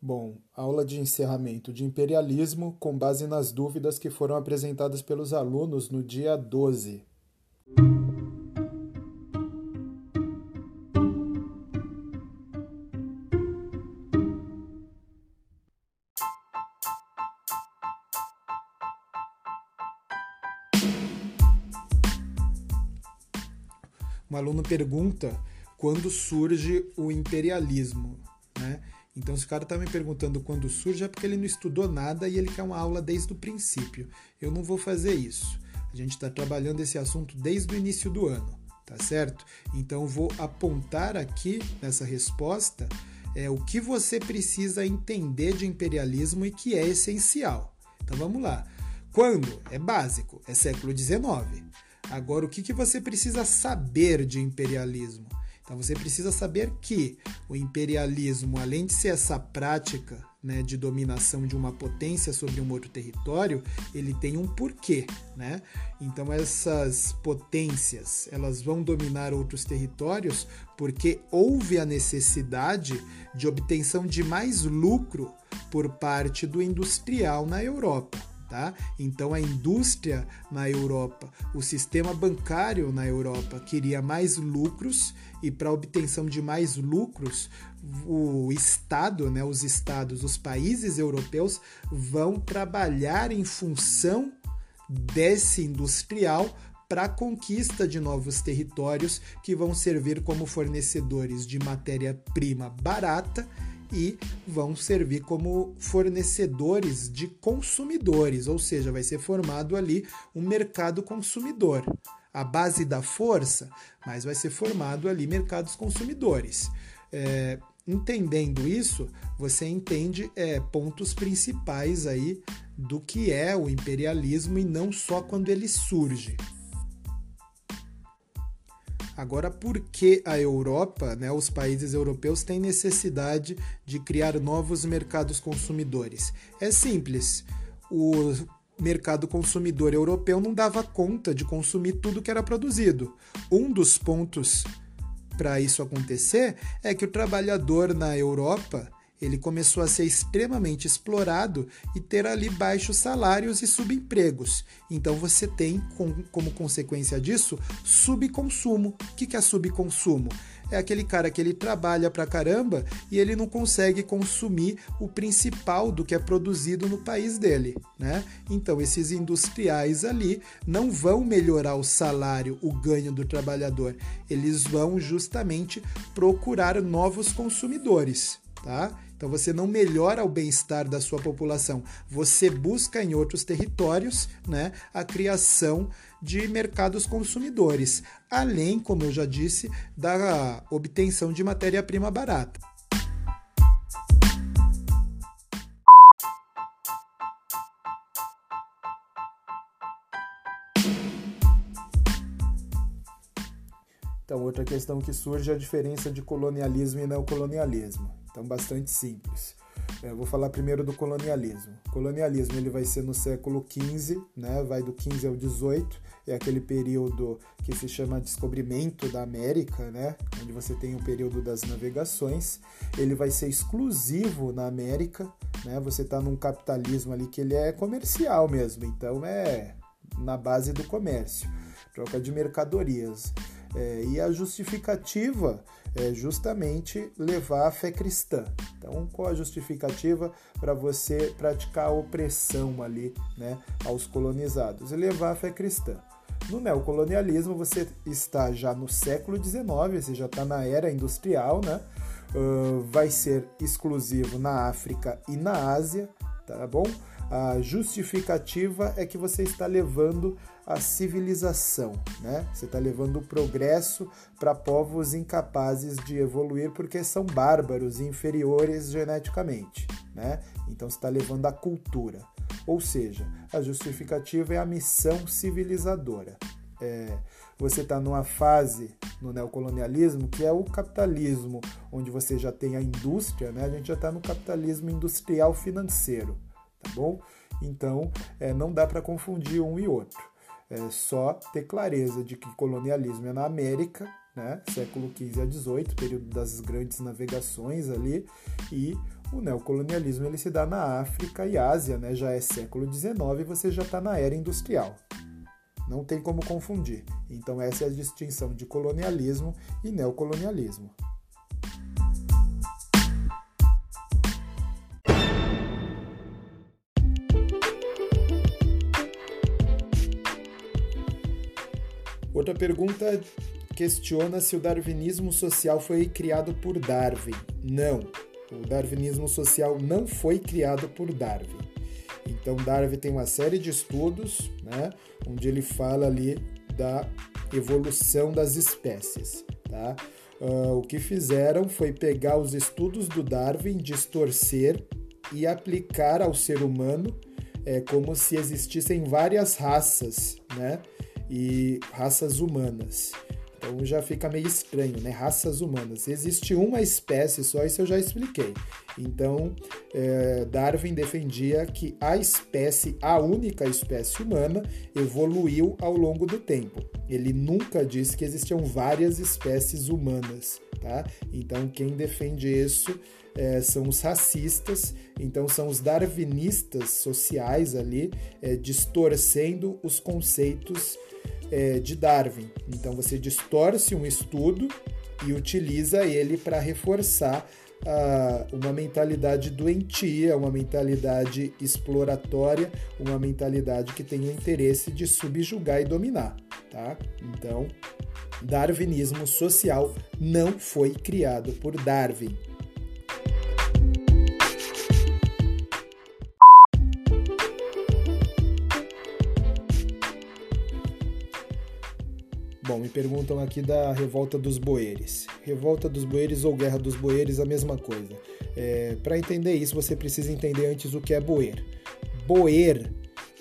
Bom, aula de encerramento de imperialismo com base nas dúvidas que foram apresentadas pelos alunos no dia 12. Pergunta quando surge o imperialismo, né? Então, se o cara está me perguntando quando surge, é porque ele não estudou nada e ele quer uma aula desde o princípio. Eu não vou fazer isso. A gente está trabalhando esse assunto desde o início do ano, tá certo? Então, vou apontar aqui nessa resposta é, o que você precisa entender de imperialismo e que é essencial. Então, vamos lá. Quando? É básico, é século XIX. Agora, o que, que você precisa saber de imperialismo? Então você precisa saber que o imperialismo, além de ser essa prática né, de dominação de uma potência sobre um outro território, ele tem um porquê, né? Então essas potências elas vão dominar outros territórios porque houve a necessidade de obtenção de mais lucro por parte do industrial na Europa. Tá? Então a indústria na Europa, o sistema bancário na Europa queria mais lucros e para obtenção de mais lucros, o Estado, né, os estados, os países europeus vão trabalhar em função desse industrial para a conquista de novos territórios que vão servir como fornecedores de matéria-prima barata e vão servir como fornecedores de consumidores, ou seja, vai ser formado ali um mercado consumidor a base da força, mas vai ser formado ali mercados consumidores. É, entendendo isso, você entende é, pontos principais aí do que é o imperialismo e não só quando ele surge. Agora, por que a Europa, né, os países europeus, têm necessidade de criar novos mercados consumidores? É simples. O mercado consumidor europeu não dava conta de consumir tudo que era produzido. Um dos pontos para isso acontecer é que o trabalhador na Europa ele começou a ser extremamente explorado e ter ali baixos salários e subempregos. Então você tem, como consequência disso, subconsumo. O que é subconsumo? é aquele cara que ele trabalha pra caramba e ele não consegue consumir o principal do que é produzido no país dele, né? Então esses industriais ali não vão melhorar o salário, o ganho do trabalhador, eles vão justamente procurar novos consumidores, tá? Então você não melhora o bem-estar da sua população, você busca em outros territórios né, a criação de mercados consumidores, além, como eu já disse, da obtenção de matéria-prima barata. Então, outra questão que surge é a diferença de colonialismo e neocolonialismo. Então, bastante simples. Eu vou falar primeiro do colonialismo. O colonialismo ele vai ser no século XV, né? vai do XV ao XVIII, é aquele período que se chama descobrimento da América, né? onde você tem o período das navegações. Ele vai ser exclusivo na América, né? você está num capitalismo ali que ele é comercial mesmo, então é na base do comércio, troca de mercadorias. É, e a justificativa é justamente levar a fé cristã. Então, qual a justificativa para você praticar a opressão ali né, aos colonizados? E levar a fé cristã. No neocolonialismo, você está já no século XIX, você já está na era industrial, né? Uh, vai ser exclusivo na África e na Ásia, tá bom? A justificativa é que você está levando a civilização, né? Você está levando o progresso para povos incapazes de evoluir porque são bárbaros e inferiores geneticamente, né? Então você está levando a cultura. Ou seja, a justificativa é a missão civilizadora. É, você está numa fase no neocolonialismo que é o capitalismo, onde você já tem a indústria, né? A gente já está no capitalismo industrial financeiro tá bom? Então, é, não dá para confundir um e outro. é só ter clareza de que colonialismo é na América, né? século XV a XVIII, período das grandes navegações ali, e o neocolonialismo ele se dá na África e Ásia, né? já é século XIX e você já está na era industrial. Não tem como confundir. Então, essa é a distinção de colonialismo e neocolonialismo. Outra pergunta questiona se o darwinismo social foi criado por Darwin. Não, o darwinismo social não foi criado por Darwin. Então, Darwin tem uma série de estudos, né, onde ele fala ali da evolução das espécies. Tá? Uh, o que fizeram foi pegar os estudos do Darwin, distorcer e aplicar ao ser humano é, como se existissem várias raças, né? E raças humanas. Então já fica meio estranho, né? Raças humanas. Existe uma espécie só, isso eu já expliquei. Então, é, Darwin defendia que a espécie, a única espécie humana, evoluiu ao longo do tempo. Ele nunca disse que existiam várias espécies humanas, tá? Então, quem defende isso é, são os racistas, então são os darwinistas sociais ali, é, distorcendo os conceitos é, de Darwin. Então você distorce um estudo e utiliza ele para reforçar uh, uma mentalidade doentia, uma mentalidade exploratória, uma mentalidade que tem o interesse de subjugar e dominar. Tá? Então, darwinismo social não foi criado por Darwin. Me perguntam aqui da Revolta dos Boeres. Revolta dos Boeres ou Guerra dos Boeres, a mesma coisa. É, Para entender isso, você precisa entender antes o que é Boer. Boer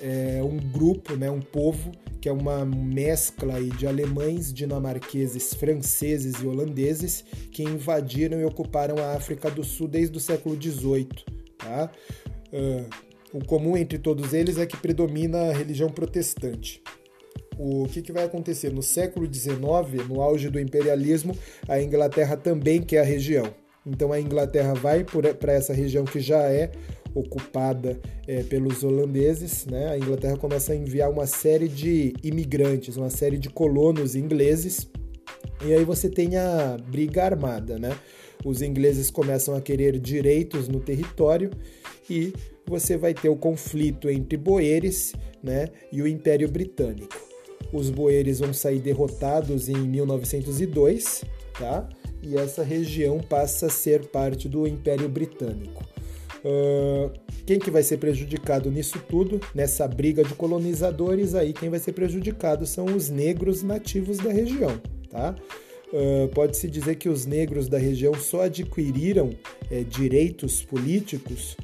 é um grupo, né, um povo que é uma mescla de alemães, dinamarqueses, franceses e holandeses que invadiram e ocuparam a África do Sul desde o século XVIII. Tá? Uh, o comum entre todos eles é que predomina a religião protestante o que, que vai acontecer? No século XIX, no auge do imperialismo, a Inglaterra também quer a região. Então a Inglaterra vai para essa região que já é ocupada é, pelos holandeses, né? A Inglaterra começa a enviar uma série de imigrantes, uma série de colonos ingleses, e aí você tem a briga armada, né? Os ingleses começam a querer direitos no território e você vai ter o conflito entre boeres, né, e o Império Britânico os boeres vão sair derrotados em 1902, tá? E essa região passa a ser parte do Império Britânico. Uh, quem que vai ser prejudicado nisso tudo, nessa briga de colonizadores aí, quem vai ser prejudicado são os negros nativos da região, tá? Uh, Pode-se dizer que os negros da região só adquiriram é, direitos políticos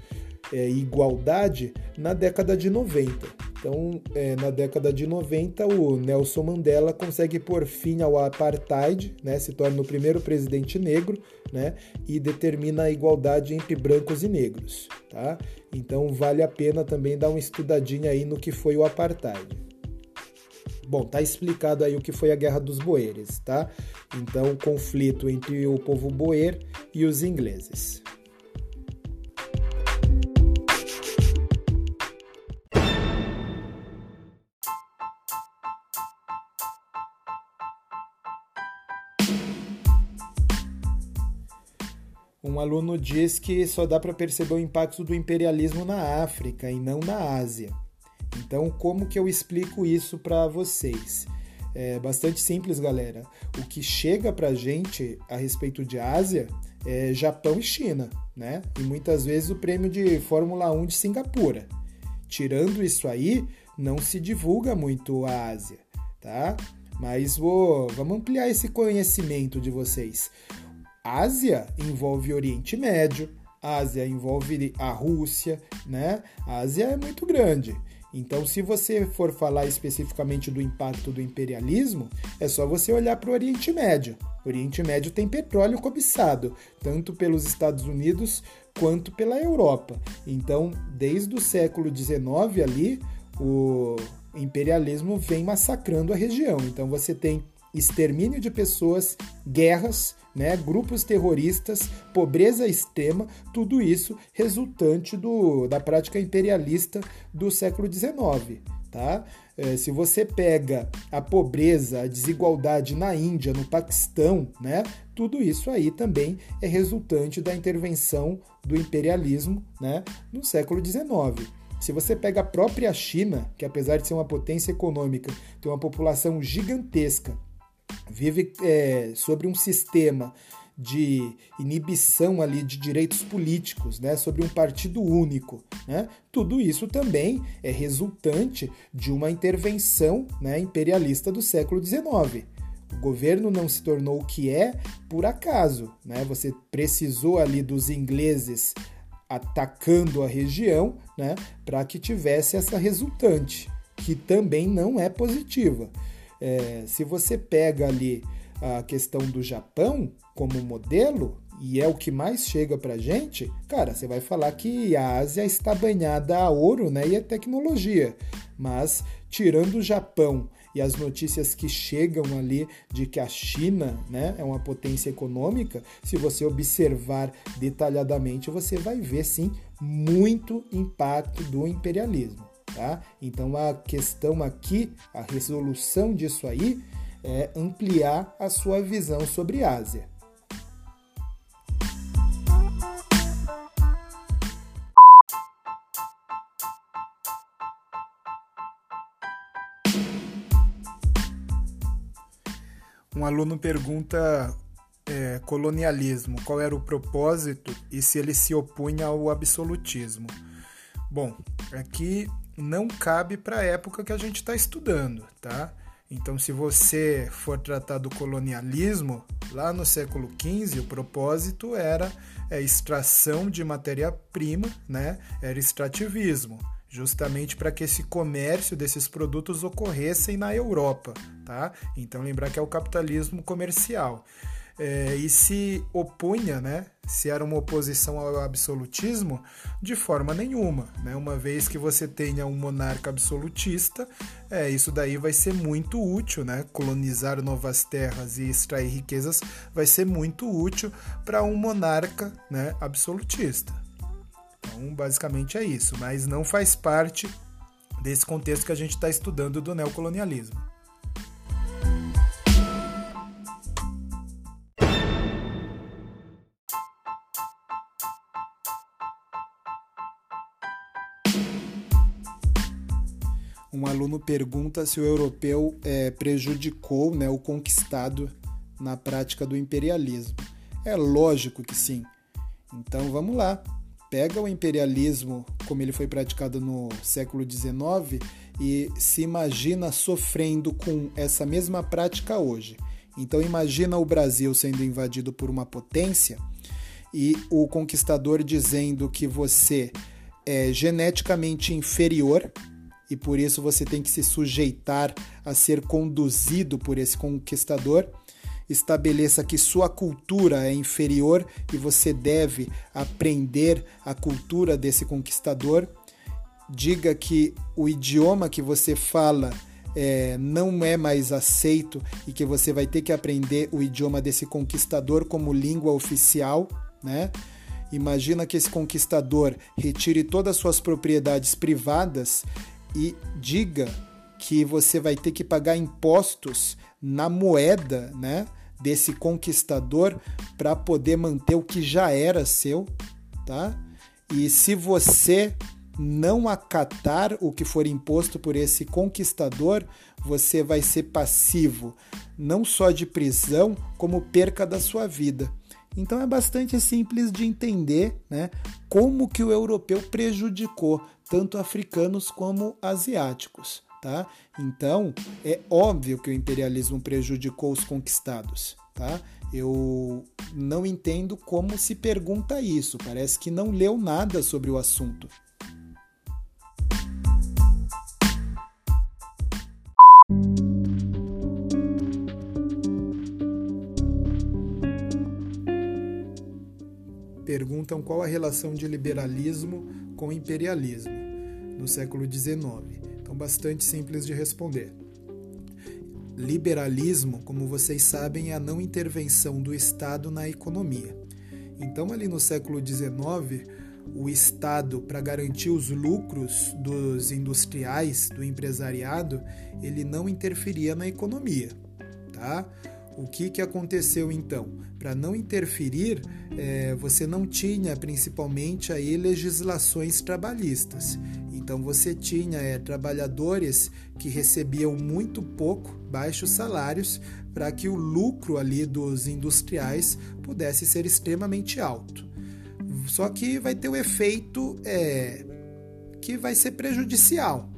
é, igualdade na década de 90. Então, é, na década de 90, o Nelson Mandela consegue pôr fim ao apartheid, né, se torna o primeiro presidente negro né, e determina a igualdade entre brancos e negros. Tá? Então, vale a pena também dar uma estudadinha aí no que foi o apartheid. Bom, tá explicado aí o que foi a Guerra dos Boeres, tá? Então, conflito entre o povo boer e os ingleses. Um aluno diz que só dá para perceber o impacto do imperialismo na África e não na Ásia. Então, como que eu explico isso para vocês? É bastante simples, galera. O que chega para a gente a respeito de Ásia é Japão e China, né? E muitas vezes o prêmio de Fórmula 1 de Singapura. Tirando isso aí, não se divulga muito a Ásia, tá? Mas vou, vamos ampliar esse conhecimento de vocês. Ásia envolve Oriente Médio, Ásia envolve a Rússia, né? A Ásia é muito grande. Então, se você for falar especificamente do impacto do imperialismo, é só você olhar para o Oriente Médio. O Oriente Médio tem petróleo cobiçado, tanto pelos Estados Unidos quanto pela Europa. Então, desde o século XIX ali, o, imperialismo vem massacrando a região. Então você tem extermínio de pessoas, guerras, né, grupos terroristas, pobreza extrema, tudo isso resultante do, da prática imperialista do século XIX. Tá? É, se você pega a pobreza, a desigualdade na Índia, no Paquistão, né, tudo isso aí também é resultante da intervenção do imperialismo né, no século XIX. Se você pega a própria China, que apesar de ser uma potência econômica, tem uma população gigantesca, vive é, sobre um sistema de inibição ali de direitos políticos, né, sobre um partido único, né? Tudo isso também é resultante de uma intervenção né, imperialista do século XIX. O governo não se tornou o que é por acaso, né? Você precisou ali dos ingleses atacando a região, né, para que tivesse essa resultante, que também não é positiva. É, se você pega ali a questão do Japão como modelo, e é o que mais chega pra gente, cara, você vai falar que a Ásia está banhada a ouro né, e a tecnologia. Mas, tirando o Japão e as notícias que chegam ali de que a China né, é uma potência econômica, se você observar detalhadamente, você vai ver sim muito impacto do imperialismo. Tá? Então a questão aqui, a resolução disso aí, é ampliar a sua visão sobre a Ásia. Um aluno pergunta é, colonialismo, qual era o propósito e se ele se opunha ao absolutismo. Bom, aqui não cabe para a época que a gente está estudando, tá? Então, se você for tratar do colonialismo, lá no século XV, o propósito era é, extração de matéria-prima, né? era extrativismo, justamente para que esse comércio desses produtos ocorressem na Europa. Tá? Então, lembrar que é o capitalismo comercial é, e se opunha, né, se era uma oposição ao absolutismo, de forma nenhuma. Né? Uma vez que você tenha um monarca absolutista, é, isso daí vai ser muito útil, né? colonizar novas terras e extrair riquezas vai ser muito útil para um monarca né, absolutista. Então, basicamente é isso, mas não faz parte desse contexto que a gente está estudando do neocolonialismo. Um aluno pergunta se o europeu é, prejudicou né, o conquistado na prática do imperialismo. É lógico que sim. Então vamos lá. Pega o imperialismo como ele foi praticado no século XIX e se imagina sofrendo com essa mesma prática hoje. Então imagina o Brasil sendo invadido por uma potência e o conquistador dizendo que você é geneticamente inferior e por isso você tem que se sujeitar a ser conduzido por esse conquistador. Estabeleça que sua cultura é inferior e você deve aprender a cultura desse conquistador. Diga que o idioma que você fala é, não é mais aceito e que você vai ter que aprender o idioma desse conquistador como língua oficial, né? Imagina que esse conquistador retire todas as suas propriedades privadas e diga que você vai ter que pagar impostos na moeda, né, desse conquistador para poder manter o que já era seu, tá? E se você não acatar o que for imposto por esse conquistador, você vai ser passivo não só de prisão, como perca da sua vida. Então é bastante simples de entender né, como que o europeu prejudicou tanto africanos como asiáticos. Tá? Então é óbvio que o imperialismo prejudicou os conquistados. Tá? Eu não entendo como se pergunta isso, parece que não leu nada sobre o assunto. Perguntam qual a relação de liberalismo com imperialismo no século XIX. Então bastante simples de responder. Liberalismo, como vocês sabem, é a não intervenção do Estado na economia. Então, ali no século XIX, o Estado, para garantir os lucros dos industriais, do empresariado, ele não interferia na economia, tá? O que, que aconteceu então? Para não interferir, é, você não tinha principalmente aí legislações trabalhistas. Então você tinha é, trabalhadores que recebiam muito pouco, baixos salários, para que o lucro ali dos industriais pudesse ser extremamente alto. Só que vai ter o um efeito é, que vai ser prejudicial.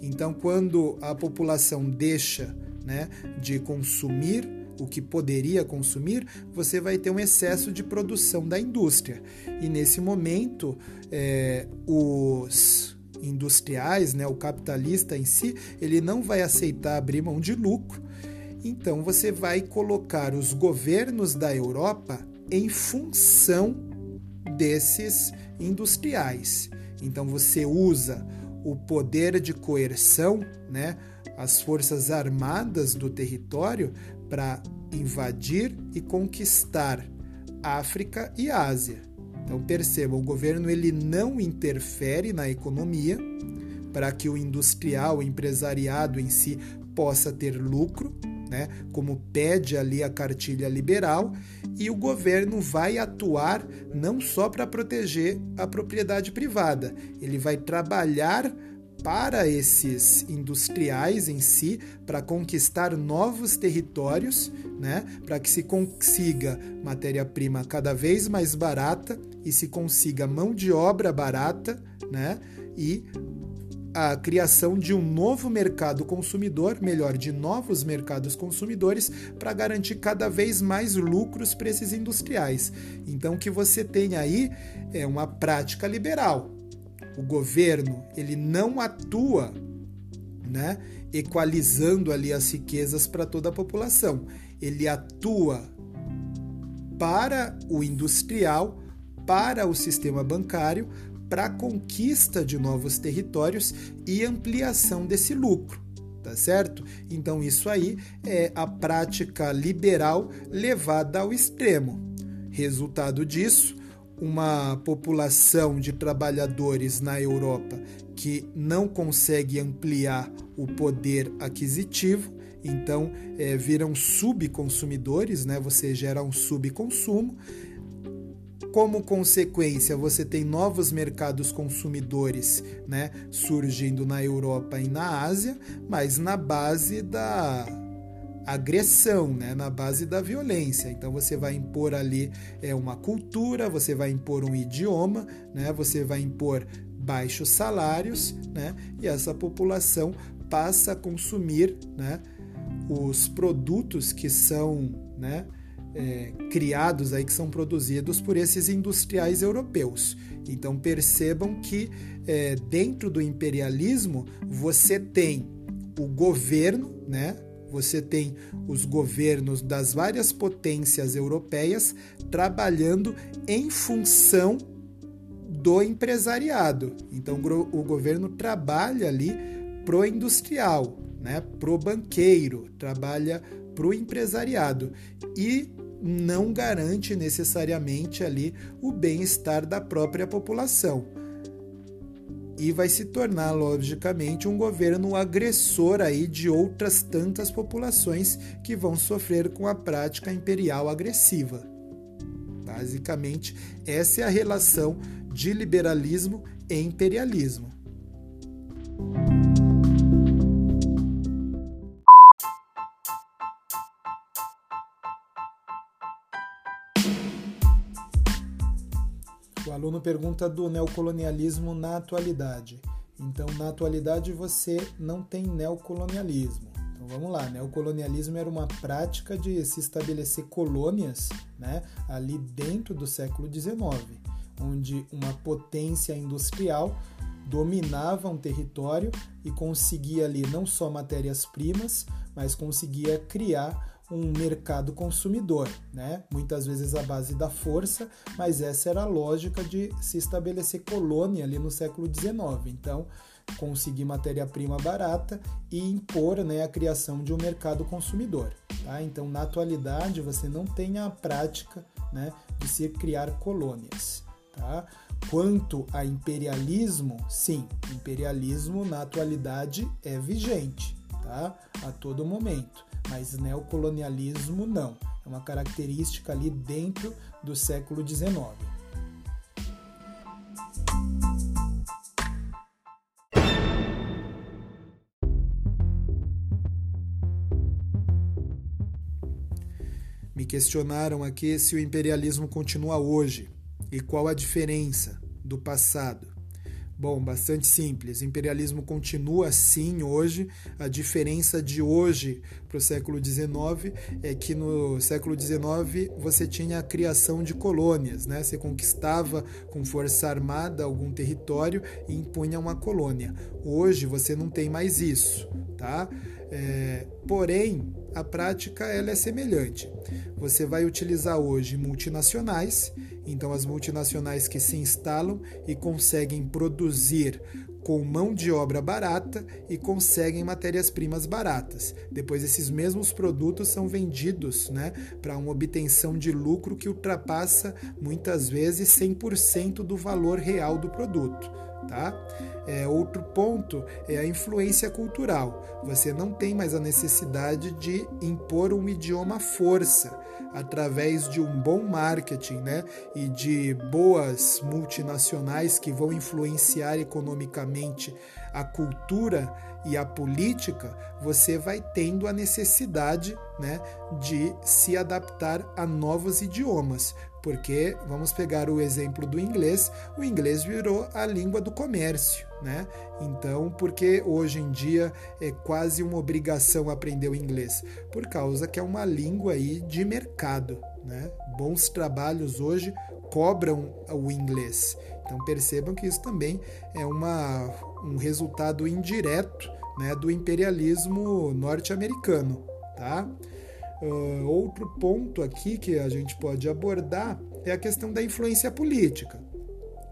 Então, quando a população deixa né, de consumir o que poderia consumir, você vai ter um excesso de produção da indústria. E nesse momento, é, os industriais, né, o capitalista em si, ele não vai aceitar abrir mão de lucro. Então você vai colocar os governos da Europa em função desses industriais. Então você usa o poder de coerção, né, as forças armadas do território para invadir e conquistar África e Ásia. Então perceba, o governo ele não interfere na economia para que o industrial, o empresariado em si possa ter lucro, né, como pede ali a cartilha liberal, e o governo vai atuar não só para proteger a propriedade privada, ele vai trabalhar para esses industriais em si, para conquistar novos territórios, né, para que se consiga matéria-prima cada vez mais barata e se consiga mão de obra barata, né, e a criação de um novo mercado consumidor, melhor, de novos mercados consumidores, para garantir cada vez mais lucros para esses industriais. Então, o que você tem aí é uma prática liberal. O governo ele não atua, né, equalizando ali as riquezas para toda a população. Ele atua para o industrial, para o sistema bancário, para a conquista de novos territórios e ampliação desse lucro. Tá certo? Então, isso aí é a prática liberal levada ao extremo. Resultado disso, uma população de trabalhadores na Europa que não consegue ampliar o poder aquisitivo, então é, viram subconsumidores, né? você gera um subconsumo como consequência, você tem novos mercados consumidores né, surgindo na Europa e na Ásia, mas na base da agressão, né, na base da violência. Então você vai impor ali é, uma cultura, você vai impor um idioma, né, você vai impor baixos salários, né, e essa população passa a consumir né, os produtos que são né, é, criados aí que são produzidos por esses industriais europeus. Então percebam que é, dentro do imperialismo você tem o governo, né? Você tem os governos das várias potências europeias trabalhando em função do empresariado. Então o governo trabalha ali pro industrial, né? Pro banqueiro, trabalha pro empresariado. E não garante necessariamente ali o bem-estar da própria população. E vai se tornar, logicamente, um governo agressor aí de outras tantas populações que vão sofrer com a prática imperial agressiva. Basicamente, essa é a relação de liberalismo e imperialismo. O aluno pergunta do neocolonialismo na atualidade. Então, na atualidade, você não tem neocolonialismo. Então, vamos lá. Neocolonialismo era uma prática de se estabelecer colônias né, ali dentro do século XIX, onde uma potência industrial dominava um território e conseguia ali não só matérias-primas, mas conseguia criar um mercado consumidor, né? muitas vezes à base da força, mas essa era a lógica de se estabelecer colônia ali no século XIX. Então, conseguir matéria-prima barata e impor né, a criação de um mercado consumidor. Tá? Então, na atualidade, você não tem a prática né, de se criar colônias. Tá? Quanto a imperialismo, sim, imperialismo na atualidade é vigente tá? a todo momento, mas neocolonialismo não. É uma característica ali dentro do século XIX. Me questionaram aqui se o imperialismo continua hoje e qual a diferença do passado. Bom, bastante simples. O imperialismo continua assim hoje. A diferença de hoje para o século XIX é que no século XIX você tinha a criação de colônias, né? Você conquistava com força armada algum território e impunha uma colônia. Hoje você não tem mais isso, tá? É, porém, a prática ela é semelhante. Você vai utilizar hoje multinacionais, então as multinacionais que se instalam e conseguem produzir com mão de obra barata e conseguem matérias-primas baratas. Depois esses mesmos produtos são vendidos né, para uma obtenção de lucro que ultrapassa muitas vezes 100% do valor real do produto. Tá? É, outro ponto é a influência cultural. Você não tem mais a necessidade de impor um idioma à força através de um bom marketing né, e de boas multinacionais que vão influenciar economicamente a cultura e a política, você vai tendo a necessidade né, de se adaptar a novos idiomas. Porque, vamos pegar o exemplo do inglês, o inglês virou a língua do comércio. Né? Então, porque hoje em dia é quase uma obrigação aprender o inglês? Por causa que é uma língua aí de mercado. Né? Bons trabalhos hoje cobram o inglês. Então percebam que isso também é uma, um resultado indireto né, do imperialismo norte-americano. Tá? Uh, outro ponto aqui que a gente pode abordar é a questão da influência política.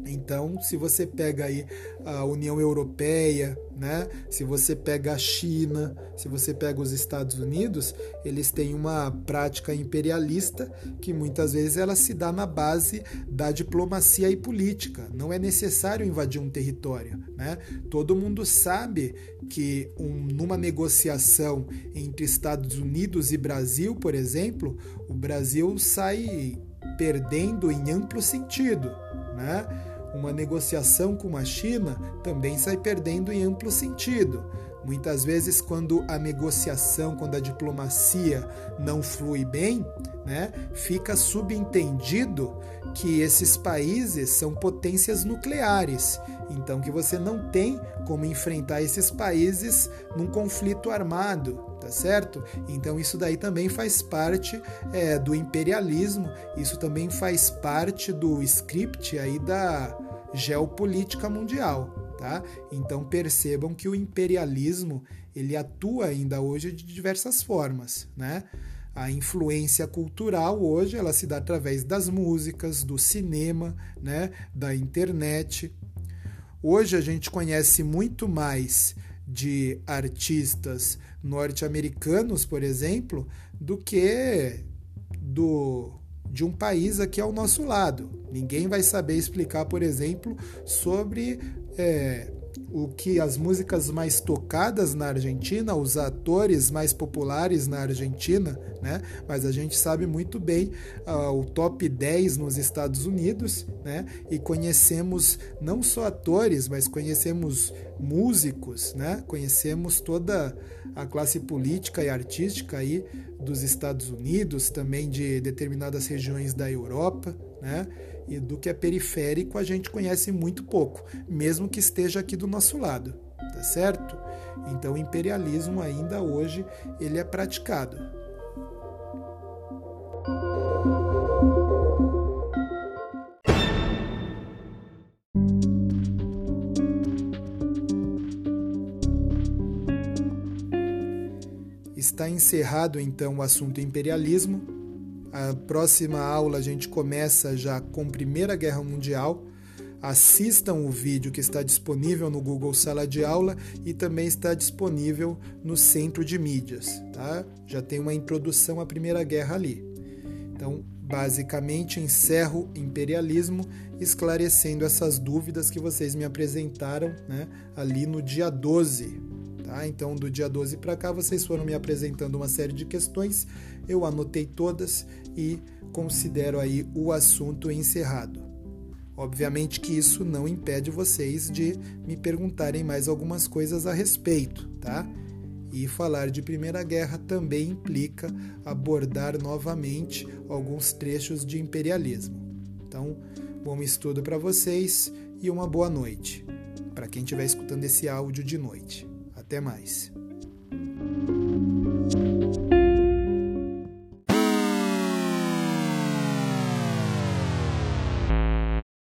Então, se você pega aí a União Europeia, né? Se você pega a China, se você pega os Estados Unidos, eles têm uma prática imperialista que muitas vezes ela se dá na base da diplomacia e política. Não é necessário invadir um território, né? Todo mundo sabe que um, numa negociação entre Estados Unidos e Brasil, por exemplo, o Brasil sai perdendo em amplo sentido, né? Uma negociação com a China também sai perdendo em amplo sentido. Muitas vezes, quando a negociação, quando a diplomacia não flui bem, né, fica subentendido que esses países são potências nucleares. Então, que você não tem como enfrentar esses países num conflito armado, tá certo? Então, isso daí também faz parte é, do imperialismo, isso também faz parte do script aí da geopolítica mundial. Tá? Então percebam que o imperialismo ele atua ainda hoje de diversas formas, né? A influência cultural hoje ela se dá através das músicas, do cinema, né? Da internet. Hoje a gente conhece muito mais de artistas norte-americanos, por exemplo, do que do de um país aqui ao nosso lado. Ninguém vai saber explicar, por exemplo, sobre é, o que as músicas mais tocadas na Argentina, os atores mais populares na Argentina, né? Mas a gente sabe muito bem uh, o top 10 nos Estados Unidos, né? E conhecemos não só atores, mas conhecemos músicos, né? Conhecemos toda a classe política e artística aí dos Estados Unidos, também de determinadas regiões da Europa, né? E do que é periférico a gente conhece muito pouco, mesmo que esteja aqui do nosso lado, tá certo? Então o imperialismo ainda hoje ele é praticado. Encerrado então o assunto imperialismo. A próxima aula a gente começa já com Primeira Guerra Mundial. Assistam o vídeo que está disponível no Google Sala de Aula e também está disponível no Centro de Mídias, tá? Já tem uma introdução à Primeira Guerra ali. Então, basicamente, encerro imperialismo esclarecendo essas dúvidas que vocês me apresentaram né, ali no dia 12. Tá? Então, do dia 12 para cá, vocês foram me apresentando uma série de questões, eu anotei todas e considero aí o assunto encerrado. Obviamente que isso não impede vocês de me perguntarem mais algumas coisas a respeito, tá? E falar de Primeira Guerra também implica abordar novamente alguns trechos de imperialismo. Então, bom estudo para vocês e uma boa noite para quem estiver escutando esse áudio de noite. Até mais.